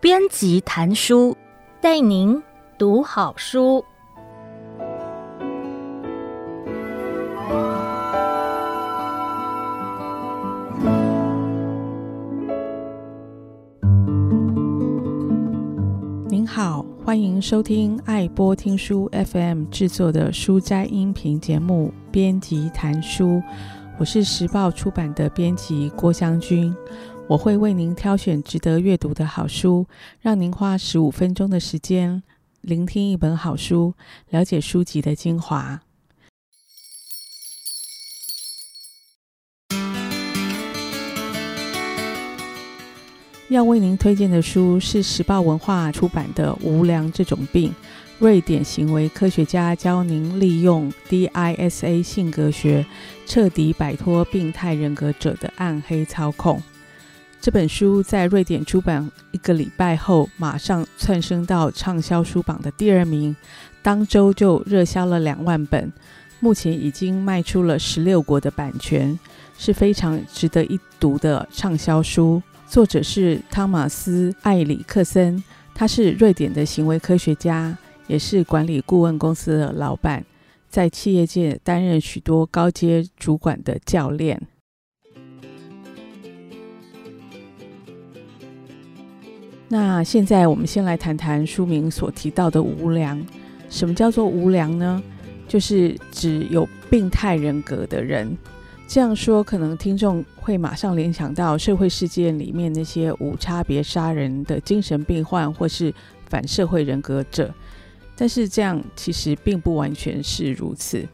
编辑谈书，带您读好书。您好，欢迎收听爱播听书 FM 制作的书斋音频节目《编辑谈书》，我是时报出版的编辑郭湘君。我会为您挑选值得阅读的好书，让您花十五分钟的时间聆听一本好书，了解书籍的精华。要为您推荐的书是时报文化出版的《无良这种病》，瑞典行为科学家教您利用 DISA 性格学，彻底摆脱病态人格者的暗黑操控。这本书在瑞典出版一个礼拜后，马上窜升到畅销书榜的第二名，当周就热销了两万本，目前已经卖出了十六国的版权，是非常值得一读的畅销书。作者是汤马斯·艾里克森，他是瑞典的行为科学家，也是管理顾问公司的老板，在企业界担任许多高阶主管的教练。那现在我们先来谈谈书名所提到的无良。什么叫做无良呢？就是指有病态人格的人。这样说，可能听众会马上联想到社会事件里面那些无差别杀人的精神病患，或是反社会人格者。但是这样其实并不完全是如此。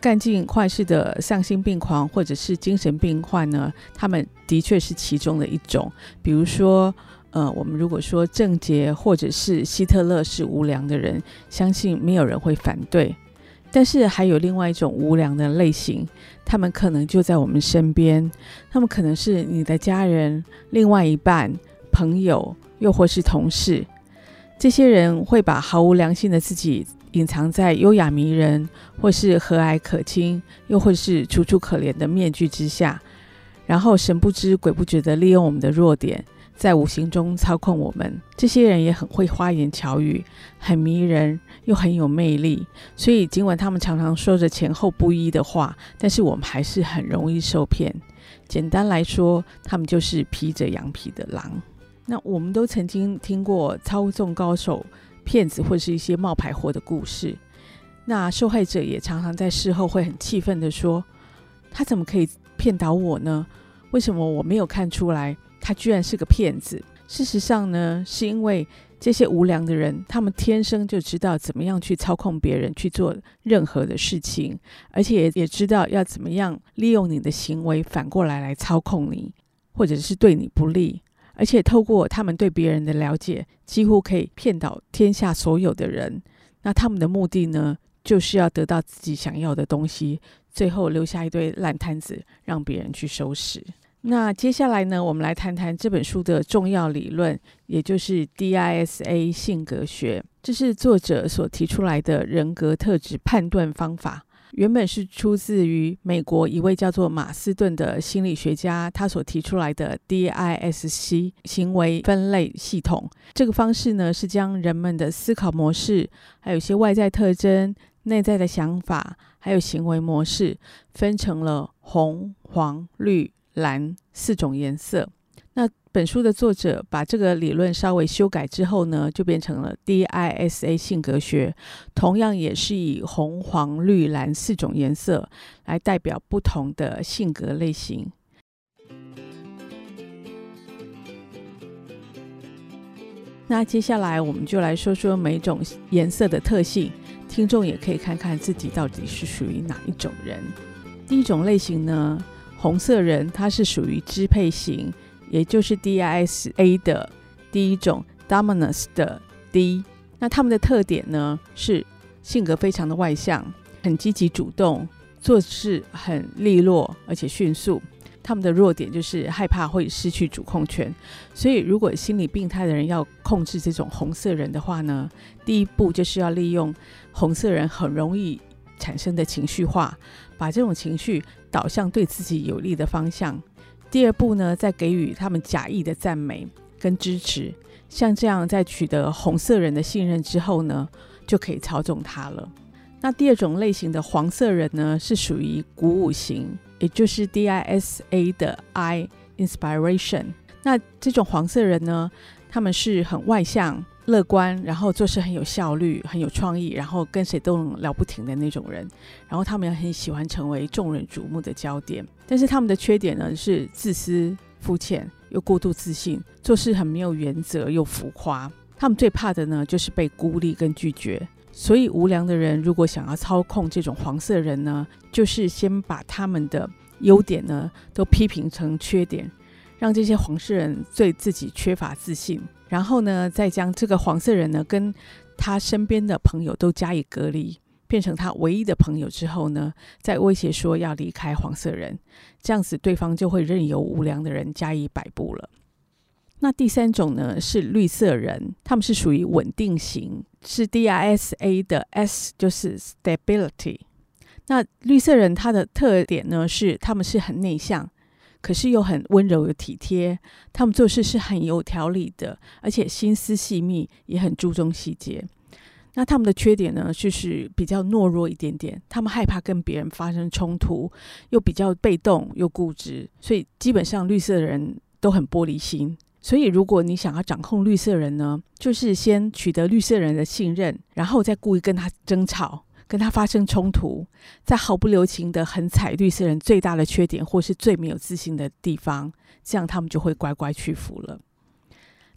干尽坏事的丧心病狂或者是精神病患呢，他们的确是其中的一种。比如说。呃，我们如果说郑捷或者是希特勒是无良的人，相信没有人会反对。但是还有另外一种无良的类型，他们可能就在我们身边，他们可能是你的家人、另外一半、朋友，又或是同事。这些人会把毫无良心的自己隐藏在优雅迷人，或是和蔼可亲，又或是楚楚可怜的面具之下，然后神不知鬼不觉地利用我们的弱点。在无形中操控我们，这些人也很会花言巧语，很迷人又很有魅力。所以尽管他们常常说着前后不一的话，但是我们还是很容易受骗。简单来说，他们就是披着羊皮的狼。那我们都曾经听过操纵高手、骗子或是一些冒牌货的故事。那受害者也常常在事后会很气愤地说：“他怎么可以骗倒我呢？为什么我没有看出来？”他居然是个骗子。事实上呢，是因为这些无良的人，他们天生就知道怎么样去操控别人去做任何的事情，而且也也知道要怎么样利用你的行为反过来来操控你，或者是对你不利。而且透过他们对别人的了解，几乎可以骗倒天下所有的人。那他们的目的呢，就是要得到自己想要的东西，最后留下一堆烂摊子，让别人去收拾。那接下来呢，我们来谈谈这本书的重要理论，也就是 DISA 性格学。这是作者所提出来的人格特质判断方法，原本是出自于美国一位叫做马斯顿的心理学家，他所提出来的 DISC 行为分类系统。这个方式呢，是将人们的思考模式，还有一些外在特征、内在的想法，还有行为模式，分成了红、黄、绿。蓝四种颜色。本书的作者把这个理论稍微修改之后呢，就变成了 DISA 性格学，同样也是以红、黄、绿、蓝四种颜色来代表不同的性格类型。那接下来我们就来说说每种颜色的特性，听众也可以看看自己到底是属于哪一种人。第一种类型呢，红色人，他是属于支配型，也就是 DISA 的第一种 Dominance 的 D。那他们的特点呢，是性格非常的外向，很积极主动，做事很利落而且迅速。他们的弱点就是害怕会失去主控权。所以，如果心理病态的人要控制这种红色人的话呢，第一步就是要利用红色人很容易产生的情绪化，把这种情绪导向对自己有利的方向。第二步呢，再给予他们假意的赞美跟支持。像这样，在取得红色人的信任之后呢，就可以操纵他了。那第二种类型的黄色人呢，是属于鼓舞型，也就是 DISA 的 I Inspiration。那这种黄色人呢，他们是很外向、乐观，然后做事很有效率、很有创意，然后跟谁都聊不停的那种人。然后他们也很喜欢成为众人瞩目的焦点。但是他们的缺点呢，是自私、肤浅又过度自信，做事很没有原则又浮夸。他们最怕的呢，就是被孤立跟拒绝。所以无良的人如果想要操控这种黄色人呢，就是先把他们的优点呢都批评成缺点，让这些黄色人对自己缺乏自信，然后呢再将这个黄色人呢跟他身边的朋友都加以隔离，变成他唯一的朋友之后呢，再威胁说要离开黄色人，这样子对方就会任由无良的人加以摆布了。那第三种呢是绿色人，他们是属于稳定型，是 DISA 的 S，就是 Stability。那绿色人他的特点呢是他们是很内向，可是又很温柔又体贴，他们做事是很有条理的，而且心思细密，也很注重细节。那他们的缺点呢就是比较懦弱一点点，他们害怕跟别人发生冲突，又比较被动又固执，所以基本上绿色的人都很玻璃心。所以，如果你想要掌控绿色人呢，就是先取得绿色人的信任，然后再故意跟他争吵，跟他发生冲突，在毫不留情地狠踩绿色人最大的缺点或是最没有自信的地方，这样他们就会乖乖屈服了。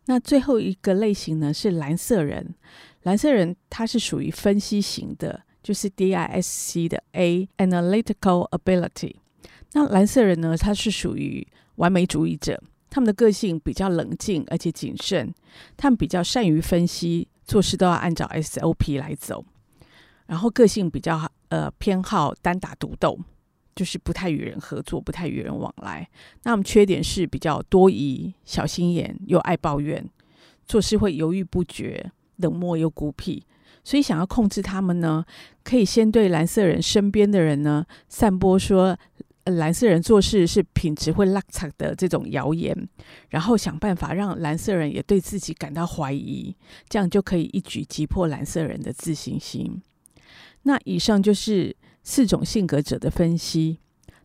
那最后一个类型呢，是蓝色人。蓝色人他是属于分析型的，就是 DISC 的 A Analytical Ability。那蓝色人呢，他是属于完美主义者。他们的个性比较冷静，而且谨慎。他们比较善于分析，做事都要按照 SOP 来走。然后个性比较呃偏好单打独斗，就是不太与人合作，不太与人往来。那我们缺点是比较多疑、小心眼又爱抱怨，做事会犹豫不决、冷漠又孤僻。所以想要控制他们呢，可以先对蓝色人身边的人呢散播说。蓝色人做事是品质会落差的这种谣言，然后想办法让蓝色人也对自己感到怀疑，这样就可以一举击破蓝色人的自信心。那以上就是四种性格者的分析。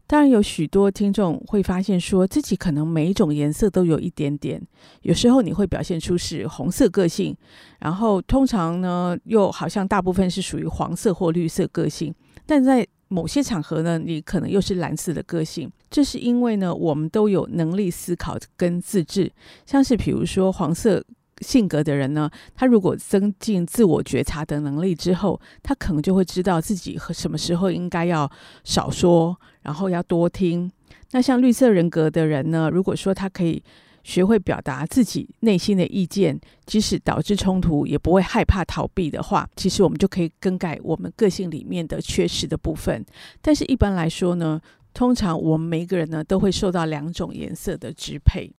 当然，有许多听众会发现说自己可能每一种颜色都有一点点，有时候你会表现出是红色个性，然后通常呢又好像大部分是属于黄色或绿色个性，但在某些场合呢，你可能又是蓝色的个性，这是因为呢，我们都有能力思考跟自制。像是比如说黄色性格的人呢，他如果增进自我觉察的能力之后，他可能就会知道自己和什么时候应该要少说，然后要多听。那像绿色人格的人呢，如果说他可以。学会表达自己内心的意见，即使导致冲突，也不会害怕逃避的话，其实我们就可以更改我们个性里面的缺失的部分。但是，一般来说呢，通常我们每一个人呢，都会受到两种颜色的支配。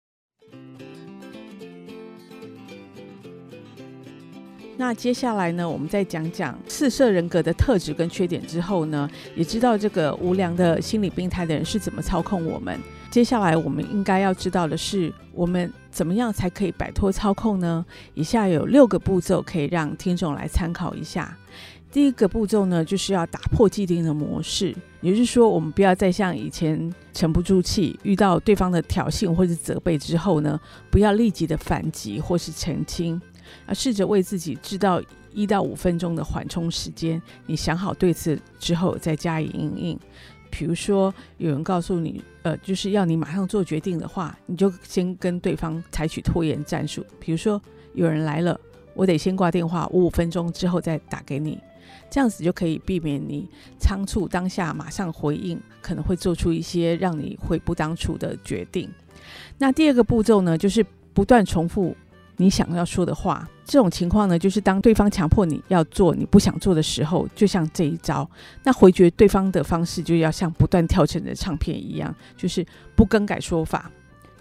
那接下来呢，我们再讲讲四色人格的特质跟缺点之后呢，也知道这个无良的心理病态的人是怎么操控我们。接下来我们应该要知道的是，我们怎么样才可以摆脱操控呢？以下有六个步骤可以让听众来参考一下。第一个步骤呢，就是要打破既定的模式，也就是说，我们不要再像以前沉不住气，遇到对方的挑衅或者责备之后呢，不要立即的反击或是澄清。啊试着为自己制造一到五分钟的缓冲时间，你想好对策之后再加以应应。比如说，有人告诉你，呃，就是要你马上做决定的话，你就先跟对方采取拖延战术。比如说，有人来了，我得先挂电话，五五分钟之后再打给你，这样子就可以避免你仓促当下马上回应，可能会做出一些让你悔不当初的决定。那第二个步骤呢，就是不断重复。你想要说的话，这种情况呢，就是当对方强迫你要做你不想做的时候，就像这一招，那回绝对方的方式就要像不断跳针的唱片一样，就是不更改说法。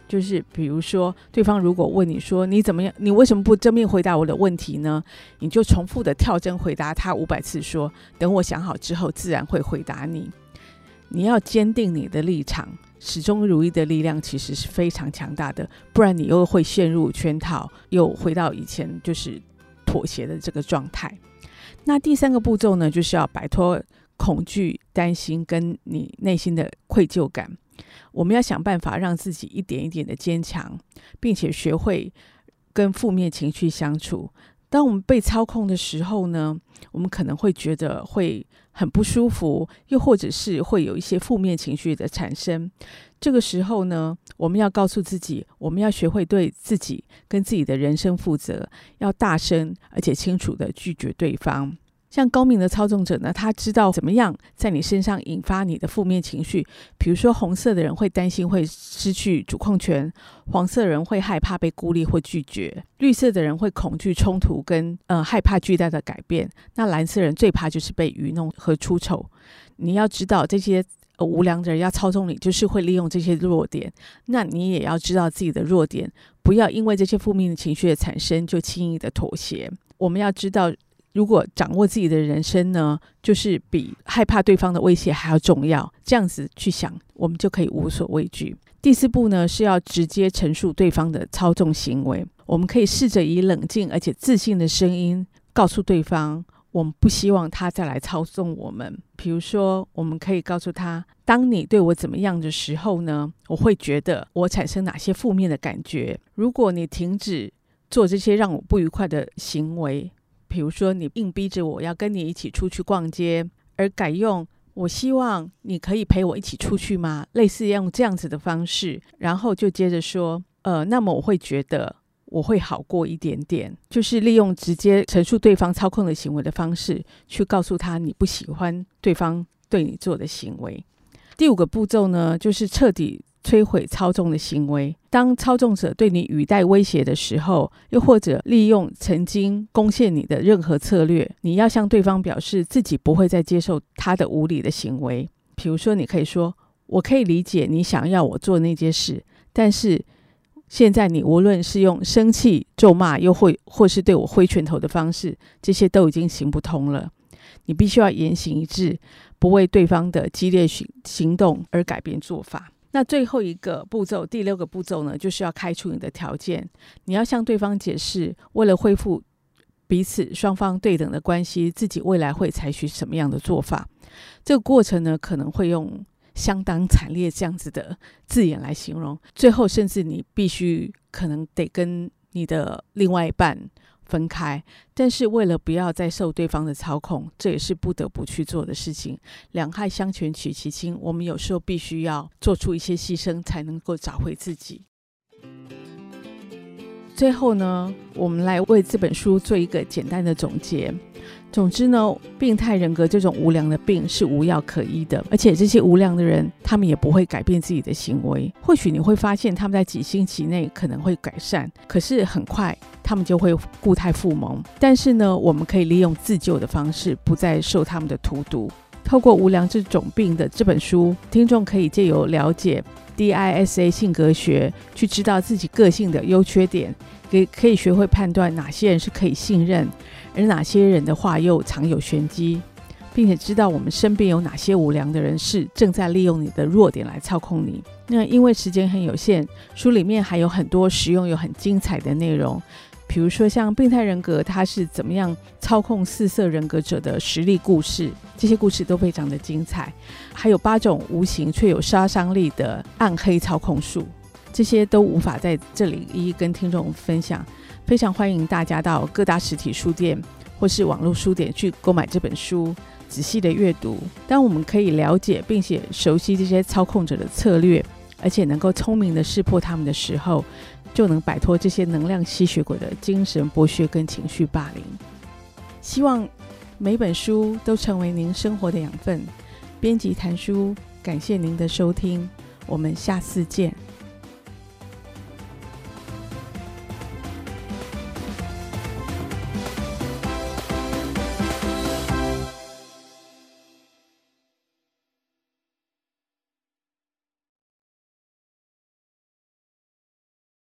就是比如说，对方如果问你说你怎么样，你为什么不正面回答我的问题呢？你就重复的跳针回答他五百次说，说等我想好之后，自然会回答你。你要坚定你的立场，始终如一的力量其实是非常强大的，不然你又会陷入圈套，又回到以前就是妥协的这个状态。那第三个步骤呢，就是要摆脱恐惧、担心跟你内心的愧疚感。我们要想办法让自己一点一点的坚强，并且学会跟负面情绪相处。当我们被操控的时候呢，我们可能会觉得会很不舒服，又或者是会有一些负面情绪的产生。这个时候呢，我们要告诉自己，我们要学会对自己跟自己的人生负责，要大声而且清楚的拒绝对方。像高明的操纵者呢，他知道怎么样在你身上引发你的负面情绪。比如说，红色的人会担心会失去主控权，黄色人会害怕被孤立或拒绝，绿色的人会恐惧冲突跟呃害怕巨大的改变。那蓝色人最怕就是被愚弄和出丑。你要知道，这些呃无良的人要操纵你，就是会利用这些弱点。那你也要知道自己的弱点，不要因为这些负面的情绪的产生就轻易的妥协。我们要知道。如果掌握自己的人生呢，就是比害怕对方的威胁还要重要。这样子去想，我们就可以无所畏惧。第四步呢，是要直接陈述对方的操纵行为。我们可以试着以冷静而且自信的声音告诉对方，我们不希望他再来操纵我们。比如说，我们可以告诉他，当你对我怎么样的时候呢，我会觉得我产生哪些负面的感觉。如果你停止做这些让我不愉快的行为，比如说，你硬逼着我要跟你一起出去逛街，而改用“我希望你可以陪我一起出去吗？”类似用这样子的方式，然后就接着说：“呃，那么我会觉得我会好过一点点。”就是利用直接陈述对方操控的行为的方式，去告诉他你不喜欢对方对你做的行为。第五个步骤呢，就是彻底。摧毁操纵的行为。当操纵者对你语带威胁的时候，又或者利用曾经攻陷你的任何策略，你要向对方表示自己不会再接受他的无理的行为。比如说，你可以说：“我可以理解你想要我做那件事，但是现在你无论是用生气、咒骂，又或或是对我挥拳头的方式，这些都已经行不通了。你必须要言行一致，不为对方的激烈行行动而改变做法。”那最后一个步骤，第六个步骤呢，就是要开出你的条件。你要向对方解释，为了恢复彼此双方对等的关系，自己未来会采取什么样的做法。这个过程呢，可能会用相当惨烈这样子的字眼来形容。最后，甚至你必须可能得跟你的另外一半。分开，但是为了不要再受对方的操控，这也是不得不去做的事情。两害相权取其轻，我们有时候必须要做出一些牺牲，才能够找回自己。最后呢，我们来为这本书做一个简单的总结。总之呢，病态人格这种无良的病是无药可医的，而且这些无良的人，他们也不会改变自己的行为。或许你会发现他们在几星期内可能会改善，可是很快他们就会故态复萌。但是呢，我们可以利用自救的方式，不再受他们的荼毒。透过无良这种病的这本书，听众可以借由了解 DISA 性格学，去知道自己个性的优缺点，可可以学会判断哪些人是可以信任。而哪些人的话又藏有玄机，并且知道我们身边有哪些无良的人是正在利用你的弱点来操控你。那因为时间很有限，书里面还有很多实用又很精彩的内容，比如说像病态人格他是怎么样操控四色人格者的实力故事，这些故事都非常的精彩。还有八种无形却有杀伤力的暗黑操控术，这些都无法在这里一一跟听众分享。非常欢迎大家到各大实体书店或是网络书店去购买这本书，仔细的阅读。当我们可以了解并且熟悉这些操控者的策略，而且能够聪明的识破他们的时候，就能摆脱这些能量吸血鬼的精神剥削跟情绪霸凌。希望每本书都成为您生活的养分。编辑谈书，感谢您的收听，我们下次见。